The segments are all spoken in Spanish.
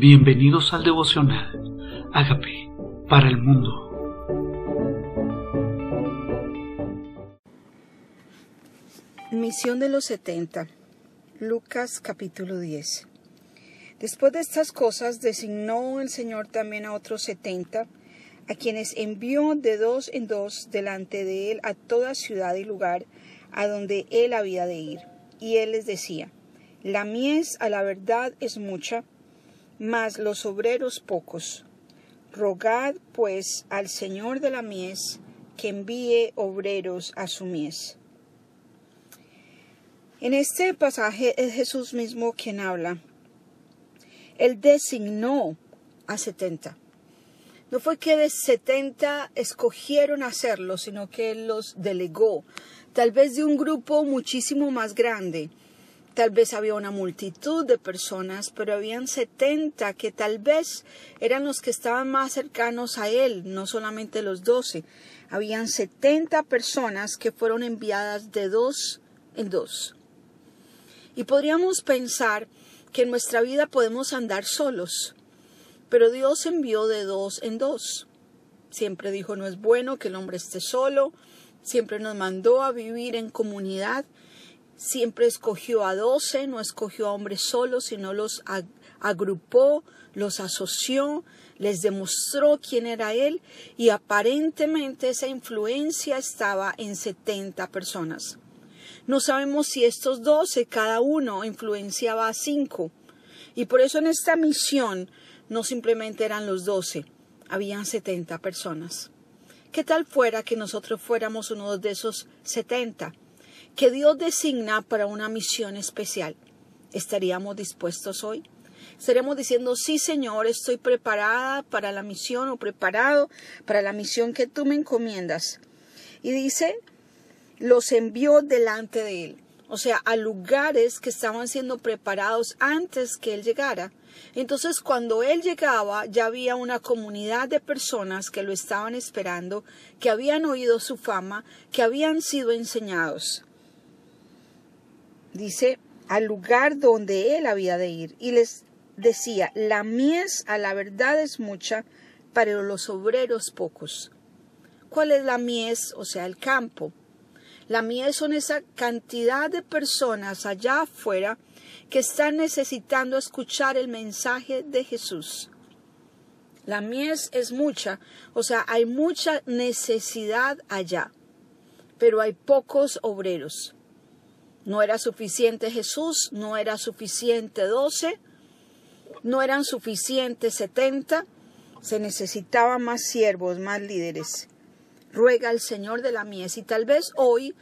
Bienvenidos al devocional. Hágame para el mundo. Misión de los setenta. Lucas capítulo 10. Después de estas cosas designó el Señor también a otros setenta, a quienes envió de dos en dos delante de él a toda ciudad y lugar a donde él había de ir. Y él les decía, La mies a la verdad es mucha, mas los obreros pocos. Rogad pues al Señor de la mies que envíe obreros a su mies. En este pasaje es Jesús mismo quien habla. Él designó a setenta. No fue que de setenta escogieron hacerlo, sino que Él los delegó, tal vez de un grupo muchísimo más grande, Tal vez había una multitud de personas, pero habían setenta que tal vez eran los que estaban más cercanos a él, no solamente los doce. Habían setenta personas que fueron enviadas de dos en dos. Y podríamos pensar que en nuestra vida podemos andar solos, pero Dios envió de dos en dos. Siempre dijo no es bueno que el hombre esté solo, siempre nos mandó a vivir en comunidad siempre escogió a doce, no escogió a hombres solos, sino los agrupó, los asoció, les demostró quién era él y aparentemente esa influencia estaba en setenta personas. No sabemos si estos doce, cada uno, influenciaba a cinco. Y por eso en esta misión no simplemente eran los doce, habían setenta personas. ¿Qué tal fuera que nosotros fuéramos uno de esos setenta? Que Dios designa para una misión especial. ¿Estaríamos dispuestos hoy? Estaremos diciendo, sí Señor, estoy preparada para la misión o preparado para la misión que tú me encomiendas. Y dice, los envió delante de él, o sea, a lugares que estaban siendo preparados antes que él llegara. Entonces, cuando él llegaba, ya había una comunidad de personas que lo estaban esperando, que habían oído su fama, que habían sido enseñados dice, al lugar donde él había de ir. Y les decía, la mies a la verdad es mucha, pero los obreros pocos. ¿Cuál es la mies? O sea, el campo. La mies son esa cantidad de personas allá afuera que están necesitando escuchar el mensaje de Jesús. La mies es mucha, o sea, hay mucha necesidad allá, pero hay pocos obreros. No era suficiente Jesús, no era suficiente doce, no eran suficientes setenta, se necesitaban más siervos, más líderes. Ruega al Señor de la mies y tal vez hoy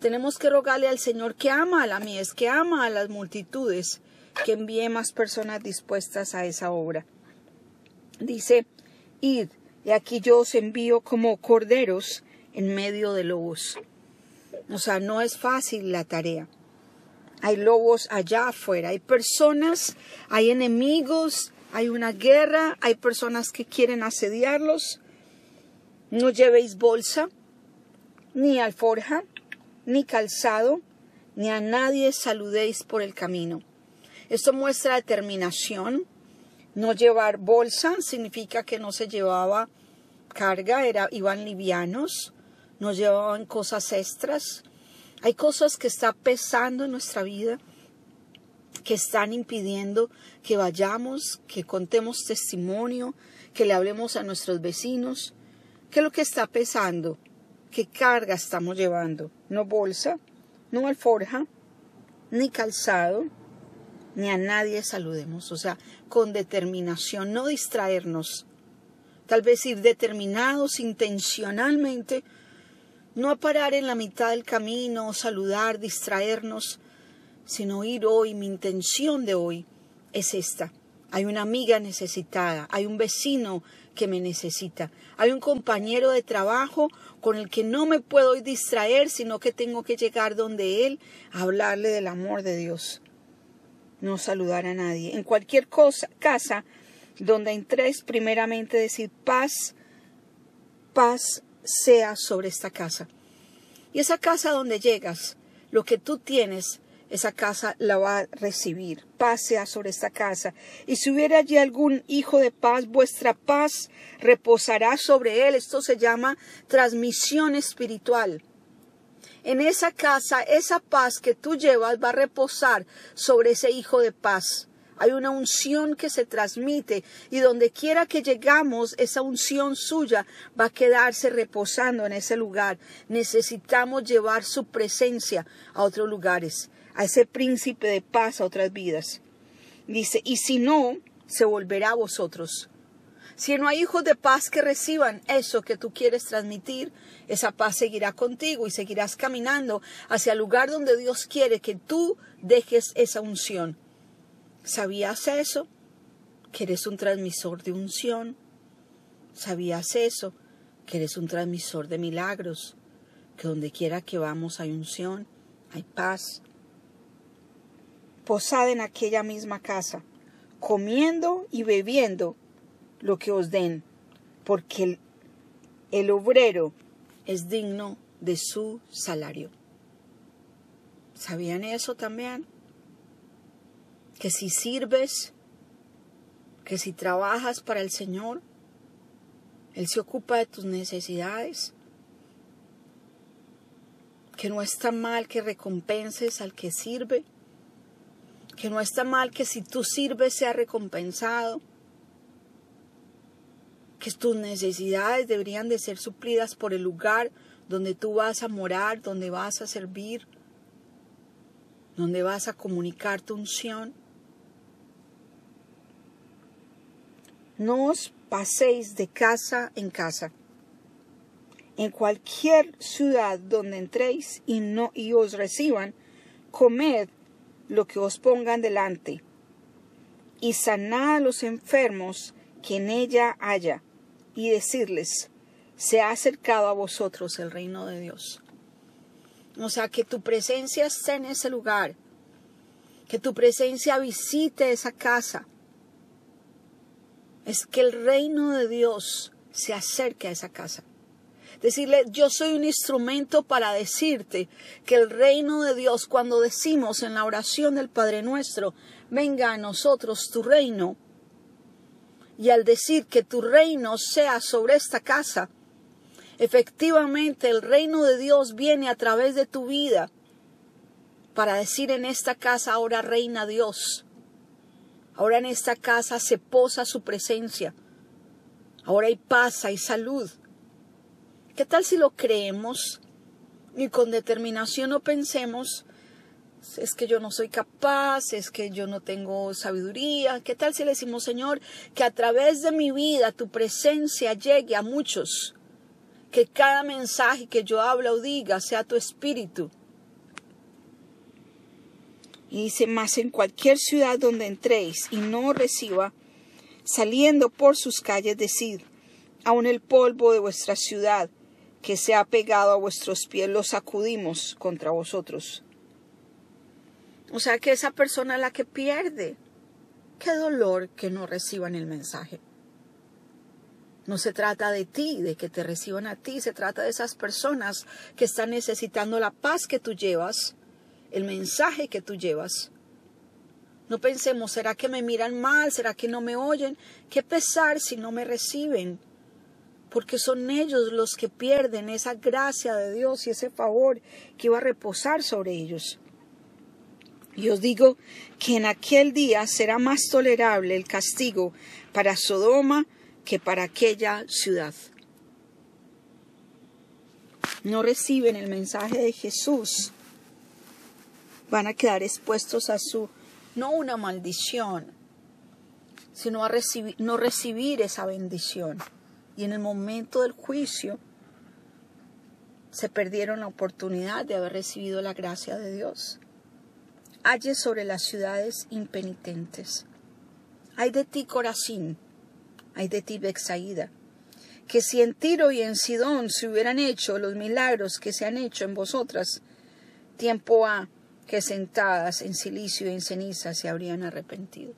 tenemos que rogarle al Señor que ama a la mies, que ama a las multitudes, que envíe más personas dispuestas a esa obra. Dice, id, y aquí yo os envío como corderos en medio de lobos. O sea, no es fácil la tarea. Hay lobos allá afuera, hay personas, hay enemigos, hay una guerra, hay personas que quieren asediarlos. No llevéis bolsa, ni alforja, ni calzado, ni a nadie saludéis por el camino. Esto muestra determinación. No llevar bolsa significa que no se llevaba carga, era, iban livianos nos llevaban cosas extras. Hay cosas que están pesando en nuestra vida, que están impidiendo que vayamos, que contemos testimonio, que le hablemos a nuestros vecinos. ¿Qué es lo que está pesando? ¿Qué carga estamos llevando? No bolsa, no alforja, ni calzado, ni a nadie saludemos. O sea, con determinación, no distraernos. Tal vez ir determinados intencionalmente no parar en la mitad del camino, saludar, distraernos, sino ir hoy, mi intención de hoy es esta. Hay una amiga necesitada, hay un vecino que me necesita, hay un compañero de trabajo con el que no me puedo distraer, sino que tengo que llegar donde él a hablarle del amor de Dios. No saludar a nadie. En cualquier cosa, casa donde entres, primeramente decir paz, paz sea sobre esta casa. Y esa casa donde llegas, lo que tú tienes esa casa la va a recibir. Paz sea sobre esta casa. Y si hubiera allí algún hijo de paz, vuestra paz reposará sobre él. Esto se llama transmisión espiritual. En esa casa, esa paz que tú llevas va a reposar sobre ese hijo de paz. Hay una unción que se transmite y donde quiera que llegamos, esa unción suya va a quedarse reposando en ese lugar. Necesitamos llevar su presencia a otros lugares, a ese príncipe de paz a otras vidas. Dice, y si no, se volverá a vosotros. Si no hay hijos de paz que reciban eso que tú quieres transmitir, esa paz seguirá contigo y seguirás caminando hacia el lugar donde Dios quiere que tú dejes esa unción. ¿Sabías eso? Que eres un transmisor de unción. ¿Sabías eso? Que eres un transmisor de milagros. Que donde quiera que vamos hay unción, hay paz. Posad en aquella misma casa, comiendo y bebiendo lo que os den, porque el, el obrero es digno de su salario. ¿Sabían eso también? Que si sirves, que si trabajas para el Señor, Él se ocupa de tus necesidades, que no está mal que recompenses al que sirve, que no está mal que si tú sirves sea recompensado, que tus necesidades deberían de ser suplidas por el lugar donde tú vas a morar, donde vas a servir, donde vas a comunicar tu unción. No os paséis de casa en casa. En cualquier ciudad donde entréis y, no, y os reciban, comed lo que os pongan delante, y sanad a los enfermos que en ella haya, y decirles, se ha acercado a vosotros el reino de Dios. O sea, que tu presencia esté en ese lugar, que tu presencia visite esa casa, es que el reino de Dios se acerque a esa casa. Decirle, yo soy un instrumento para decirte que el reino de Dios, cuando decimos en la oración del Padre nuestro, venga a nosotros tu reino, y al decir que tu reino sea sobre esta casa, efectivamente el reino de Dios viene a través de tu vida para decir en esta casa ahora reina Dios. Ahora en esta casa se posa su presencia. Ahora hay paz, hay salud. ¿Qué tal si lo creemos y con determinación no pensemos, es que yo no soy capaz, es que yo no tengo sabiduría? ¿Qué tal si le decimos, Señor, que a través de mi vida tu presencia llegue a muchos? Que cada mensaje que yo habla o diga sea tu espíritu y dice, más en cualquier ciudad donde entréis y no reciba, saliendo por sus calles, decid, aun el polvo de vuestra ciudad que se ha pegado a vuestros pies, lo sacudimos contra vosotros. O sea que esa persona la que pierde. Qué dolor que no reciban el mensaje. No se trata de ti, de que te reciban a ti, se trata de esas personas que están necesitando la paz que tú llevas, el mensaje que tú llevas. No pensemos, ¿será que me miran mal? ¿Será que no me oyen? Qué pesar si no me reciben. Porque son ellos los que pierden esa gracia de Dios y ese favor que iba a reposar sobre ellos. Y os digo que en aquel día será más tolerable el castigo para Sodoma que para aquella ciudad. No reciben el mensaje de Jesús van a quedar expuestos a su, no una maldición, sino a recibir, no recibir esa bendición. Y en el momento del juicio se perdieron la oportunidad de haber recibido la gracia de Dios. Halle sobre las ciudades impenitentes. Hay de ti Corazín, hay de ti Bexaída, que si en Tiro y en Sidón se hubieran hecho los milagros que se han hecho en vosotras, tiempo ha que sentadas en silicio y en ceniza se habrían arrepentido.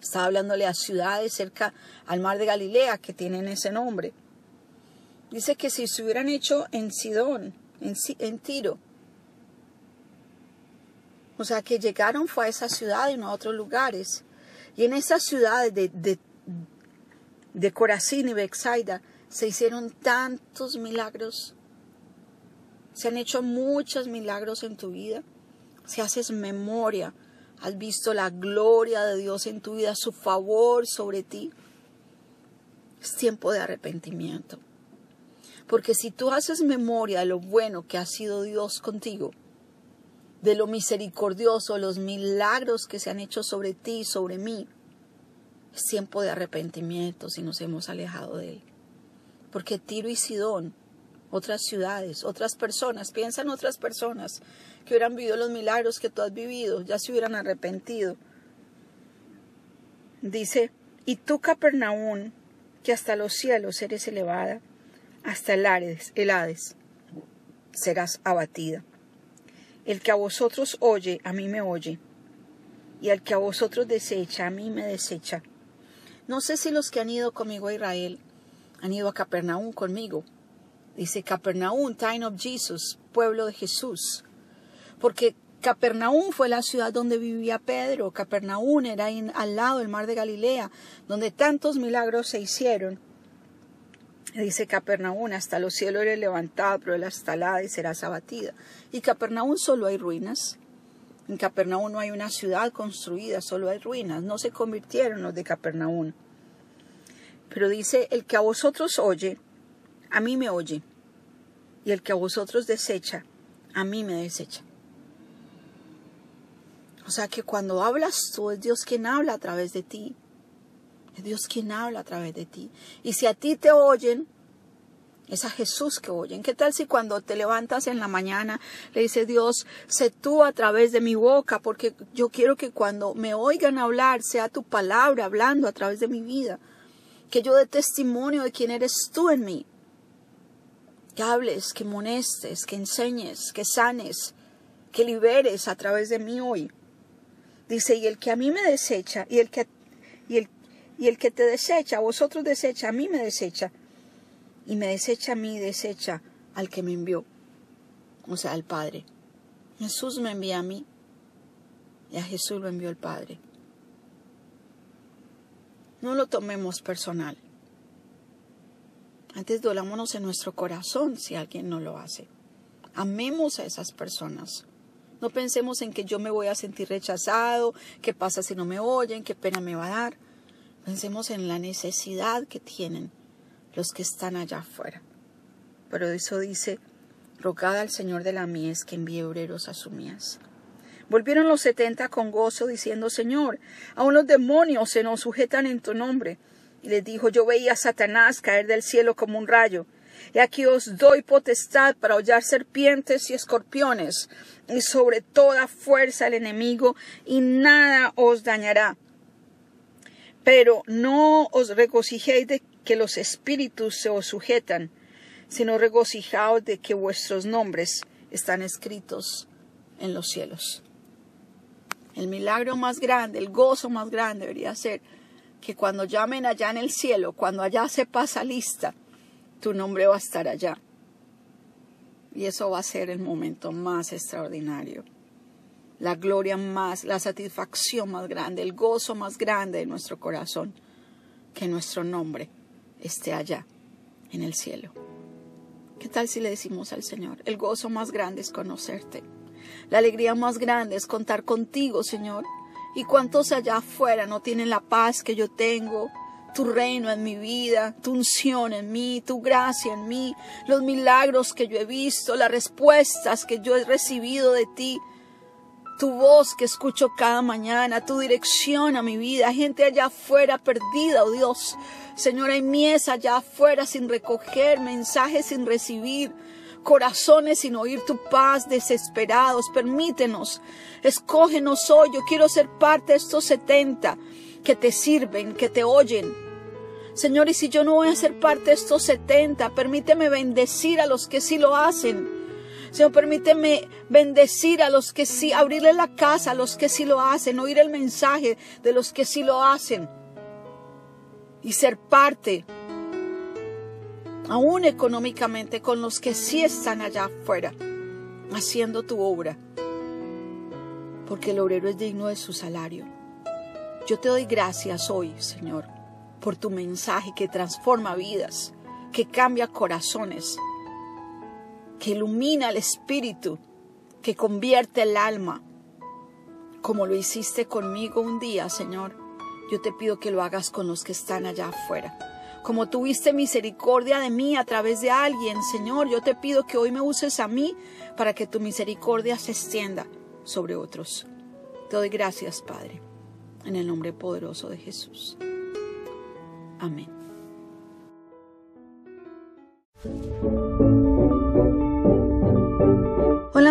Estaba hablándole a ciudades cerca al mar de Galilea que tienen ese nombre. Dice que si se hubieran hecho en Sidón, en, Tiro, O sea que llegaron fue a esa ciudad y no a otros lugares. Y en esas ciudades de, de, de Corazín y Bexaida se hicieron tantos milagros. Se han hecho muchos milagros en tu vida. Si haces memoria, has visto la gloria de Dios en tu vida, su favor sobre ti. Es tiempo de arrepentimiento. Porque si tú haces memoria de lo bueno que ha sido Dios contigo, de lo misericordioso, los milagros que se han hecho sobre ti y sobre mí, es tiempo de arrepentimiento si nos hemos alejado de Él. Porque Tiro y Sidón, otras ciudades, otras personas, piensan otras personas que hubieran vivido los milagros que tú has vivido, ya se hubieran arrepentido. Dice, y tú, Capernaum, que hasta los cielos eres elevada, hasta el Hades, el Hades serás abatida. El que a vosotros oye, a mí me oye, y el que a vosotros desecha, a mí me desecha. No sé si los que han ido conmigo a Israel han ido a Capernaum conmigo. Dice Capernaum, Time of Jesus, pueblo de Jesús. Porque Capernaum fue la ciudad donde vivía Pedro. Capernaum era al lado del mar de Galilea, donde tantos milagros se hicieron. Dice Capernaum, hasta los cielos eres levantado, pero la estalada y serás abatida. Y Capernaum solo hay ruinas. En Capernaum no hay una ciudad construida, solo hay ruinas. No se convirtieron los de Capernaum. Pero dice, el que a vosotros oye, a mí me oye. Y el que a vosotros desecha, a mí me desecha. O sea que cuando hablas tú, es Dios quien habla a través de ti. Es Dios quien habla a través de ti. Y si a ti te oyen, es a Jesús que oyen. ¿Qué tal si cuando te levantas en la mañana le dice Dios, sé tú a través de mi boca, porque yo quiero que cuando me oigan hablar sea tu palabra hablando a través de mi vida, que yo dé testimonio de quién eres tú en mí, que hables, que monestes, que enseñes, que sanes, que liberes a través de mí hoy. Dice, y el que a mí me desecha, y el que, y el, y el que te desecha, a vosotros desecha, a mí me desecha, y me desecha a mí, desecha al que me envió, o sea, al Padre. Jesús me envía a mí, y a Jesús lo envió el Padre. No lo tomemos personal. Antes dolámonos en nuestro corazón si alguien no lo hace. Amemos a esas personas. No pensemos en que yo me voy a sentir rechazado, qué pasa si no me oyen, qué pena me va a dar. Pensemos en la necesidad que tienen los que están allá afuera. Pero eso dice, rogad al Señor de la mies que envíe obreros a su mies. Volvieron los setenta con gozo, diciendo, Señor, aun los demonios se nos sujetan en tu nombre. Les dijo, yo veía a Satanás caer del cielo como un rayo. Y aquí os doy potestad para hollar serpientes y escorpiones, y sobre toda fuerza el enemigo, y nada os dañará. Pero no os regocijéis de que los espíritus se os sujetan, sino regocijaos de que vuestros nombres están escritos en los cielos. El milagro más grande, el gozo más grande debería ser que cuando llamen allá en el cielo, cuando allá se pasa lista, tu nombre va a estar allá. Y eso va a ser el momento más extraordinario. La gloria más, la satisfacción más grande, el gozo más grande de nuestro corazón, que nuestro nombre esté allá, en el cielo. ¿Qué tal si le decimos al Señor, el gozo más grande es conocerte? La alegría más grande es contar contigo, Señor. ¿Y cuántos allá afuera no tienen la paz que yo tengo? Tu reino en mi vida, tu unción en mí, tu gracia en mí, los milagros que yo he visto, las respuestas que yo he recibido de ti, tu voz que escucho cada mañana, tu dirección a mi vida, gente allá afuera perdida, oh Dios. Señor, hay mies allá afuera sin recoger, mensajes sin recibir, corazones sin oír tu paz, desesperados. Permítenos, escógenos hoy. Yo quiero ser parte de estos setenta que te sirven, que te oyen. Señor, y si yo no voy a ser parte de estos setenta, permíteme bendecir a los que sí lo hacen. Señor, permíteme bendecir a los que sí, abrirle la casa a los que sí lo hacen, oír el mensaje de los que sí lo hacen y ser parte aún económicamente, con los que sí están allá afuera, haciendo tu obra. porque el obrero es digno de su salario. Yo te doy gracias hoy, Señor, por tu mensaje que transforma vidas, que cambia corazones, que ilumina el espíritu, que convierte el alma, como lo hiciste conmigo un día, Señor. Yo te pido que lo hagas con los que están allá afuera. Como tuviste misericordia de mí a través de alguien, Señor, yo te pido que hoy me uses a mí para que tu misericordia se extienda sobre otros. Te doy gracias, Padre, en el nombre poderoso de Jesús. Amén.